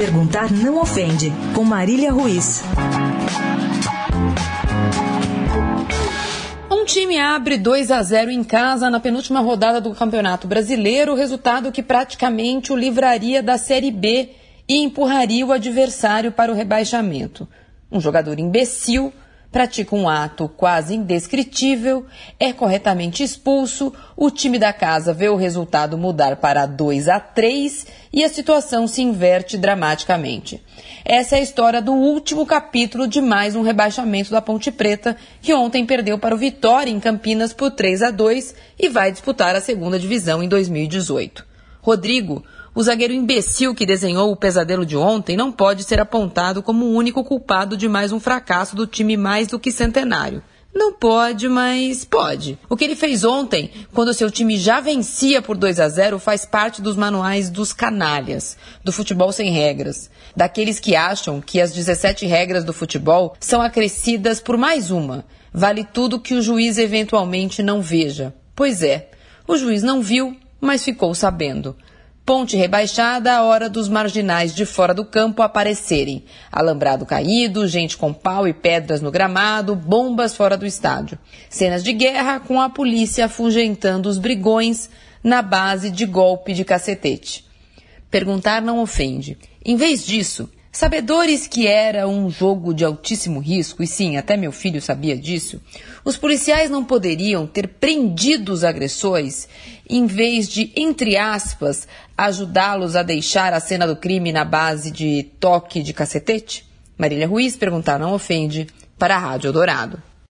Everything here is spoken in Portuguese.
Perguntar não ofende, com Marília Ruiz. Um time abre 2 a 0 em casa na penúltima rodada do Campeonato Brasileiro, resultado que praticamente o livraria da Série B e empurraria o adversário para o rebaixamento. Um jogador imbecil pratica um ato quase indescritível, é corretamente expulso, o time da casa vê o resultado mudar para 2 a 3 e a situação se inverte dramaticamente. Essa é a história do último capítulo de mais um rebaixamento da Ponte Preta, que ontem perdeu para o Vitória em Campinas por 3 a 2 e vai disputar a segunda divisão em 2018. Rodrigo, o zagueiro imbecil que desenhou o pesadelo de ontem não pode ser apontado como o único culpado de mais um fracasso do time mais do que centenário. Não pode, mas pode. O que ele fez ontem, quando seu time já vencia por 2 a 0, faz parte dos manuais dos canalhas, do futebol sem regras, daqueles que acham que as 17 regras do futebol são acrescidas por mais uma. Vale tudo que o juiz eventualmente não veja. Pois é, o juiz não viu, mas ficou sabendo. Ponte rebaixada a hora dos marginais de fora do campo aparecerem. Alambrado caído, gente com pau e pedras no gramado, bombas fora do estádio. Cenas de guerra com a polícia afugentando os brigões na base de golpe de cacetete. Perguntar não ofende. Em vez disso, Sabedores que era um jogo de altíssimo risco, e sim, até meu filho sabia disso, os policiais não poderiam ter prendido os agressores em vez de, entre aspas, ajudá-los a deixar a cena do crime na base de toque de cacetete? Marília Ruiz perguntar não ofende para a Rádio Dourado.